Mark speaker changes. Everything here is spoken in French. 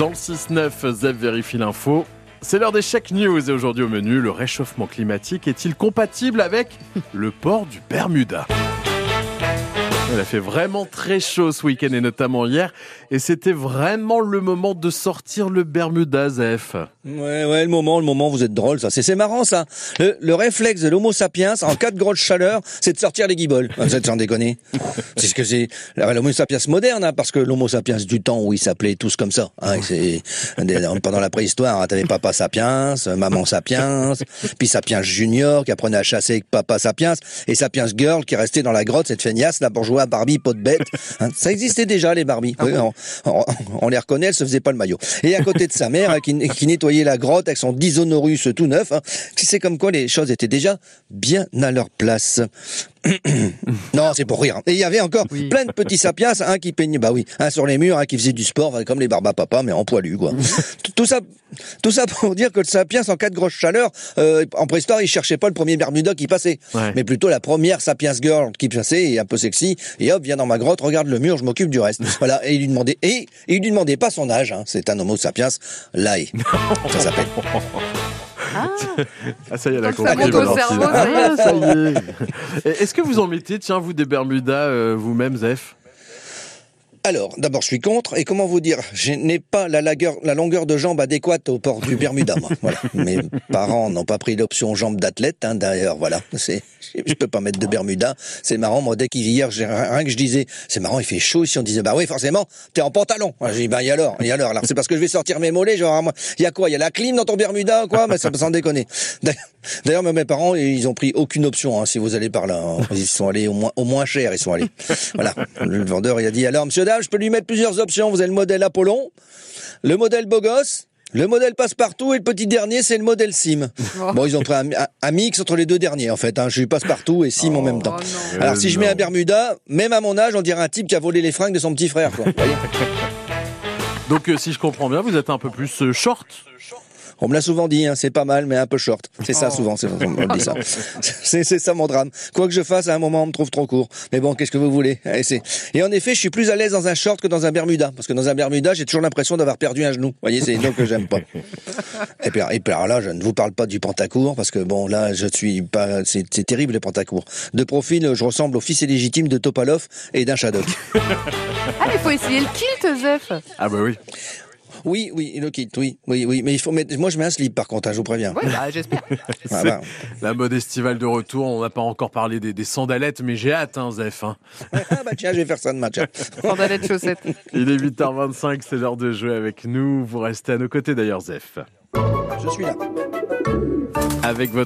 Speaker 1: Dans le 6-9, Zef vérifie l'info. C'est l'heure des check news et aujourd'hui au menu, le réchauffement climatique est-il compatible avec le port du Bermuda? Il a fait vraiment très chaud ce week-end et notamment hier. Et c'était vraiment le moment de sortir le Bermuda, Zef.
Speaker 2: Ouais, ouais, le moment, le moment, vous êtes drôle, ça. C'est marrant, ça. Le, réflexe de l'homo sapiens, en cas de grosse chaleur, c'est de sortir les guiboles. Vous êtes sans déconner. c'est ce que c'est. L'homo sapiens moderne, hein, parce que l'homo sapiens du temps où il s'appelait tous comme ça. Hein, c'est, pendant la préhistoire, hein, t'avais papa sapiens, maman sapiens, puis sapiens junior qui apprenait à chasser avec papa sapiens, et sapiens girl qui restait dans la grotte, cette feignasse, là, pour Barbie, pot de bête. Hein. ça existait déjà, les Barbies. Ah on, les reconnaît, elle se faisait pas le maillot. Et à côté de sa mère, hein, qui, nettoyait la grotte avec son disonorus tout neuf, hein, c'est comme quoi les choses étaient déjà bien à leur place. non, c'est pour rire. Et il y avait encore plein de petits sapiens, un qui peignait, bah oui, un sur les murs, un qui faisait du sport, comme les barbas papa, mais en poilu, quoi. tout ça, tout ça pour dire que le sapiens, en cas de grosse chaleur, euh, en préhistoire, il cherchait pas le premier Bermuda qui passait, mais plutôt la première sapiens girl qui passait, et un peu sexy, et hop, viens dans ma grotte, regarde le mur, je m'occupe du reste. voilà. Et il lui demandait, et il lui demandait pas son âge, hein. C'est un homo sapiens lae. ça s'appelle.
Speaker 1: Ah. ah, ça y est, la compris. Ah, ça y est. Est-ce que vous en mettez, tiens, vous, des Bermudas euh, vous-même, Zef
Speaker 2: alors, d'abord, je suis contre. Et comment vous dire Je n'ai pas la, longueur de jambe adéquate au port du Bermuda. Moi. Voilà. Mes parents n'ont pas pris l'option jambe d'athlète. Hein, D'ailleurs, voilà. C'est, je peux pas mettre de Bermuda. C'est marrant. Moi, dès qu'hier, rien que je disais, c'est marrant, il fait chaud ici. On disait, bah oui, forcément, t'es en pantalon. J'ai dit, bah et alors, et alors, alors, c'est parce que je vais sortir mes mollets. Genre, il y a quoi Il y a la clim dans ton Bermuda, quoi? Mais ça me sans déconner. D'ailleurs, mes parents, ils ont pris aucune option. Hein, si vous allez par là, hein. ils sont allés au moins, au moins cher. Ils sont allés. Voilà. Le vendeur, il a dit, alors, monsieur je peux lui mettre plusieurs options. Vous avez le modèle Apollon, le modèle beau gosse, le modèle passe-partout et le petit dernier, c'est le modèle Sim. Oh. Bon, ils ont pris un, mix entre les deux derniers, en fait. Hein. Je suis passe-partout et Sim en même temps. Oh, Alors, si je mets un Bermuda, même à mon âge, on dirait un type qui a volé les fringues de son petit frère. Quoi.
Speaker 1: Donc, euh, si je comprends bien, vous êtes un peu plus euh, short
Speaker 2: on me l'a souvent dit, hein, c'est pas mal, mais un peu short. C'est ça oh. souvent, c'est, on me dit ça. C'est, ça mon drame. Quoi que je fasse, à un moment, on me trouve trop court. Mais bon, qu'est-ce que vous voulez? Et, et en effet, je suis plus à l'aise dans un short que dans un Bermuda, parce que dans un Bermuda, j'ai toujours l'impression d'avoir perdu un genou. Vous voyez, c'est donc que j'aime pas. Et puis, et puis alors là, je ne vous parle pas du pantacourt, parce que bon, là, je suis pas, c'est, terrible le pantacourt. De profil, je ressemble au fils illégitime de Topalov et d'un Shadok.
Speaker 3: ah, mais faut essayer le kilt, Zef.
Speaker 1: Ah bah oui.
Speaker 2: Oui, oui, le kit, oui, oui, oui. Mais il faut mettre. Moi, je mets un slip, par contre, hein, je vous préviens.
Speaker 3: Oui, bah, j'espère.
Speaker 1: La mode estivale de retour. On n'a pas encore parlé des, sandalettes, mais j'ai hâte, hein, Zef. Hein.
Speaker 2: ah bah tiens, je vais faire ça de match.
Speaker 3: Sandalettes, chaussettes.
Speaker 1: Il est 8h25, c'est l'heure de jouer avec nous. Vous restez à nos côtés, d'ailleurs, Zef.
Speaker 2: Je suis là.
Speaker 1: Avec votre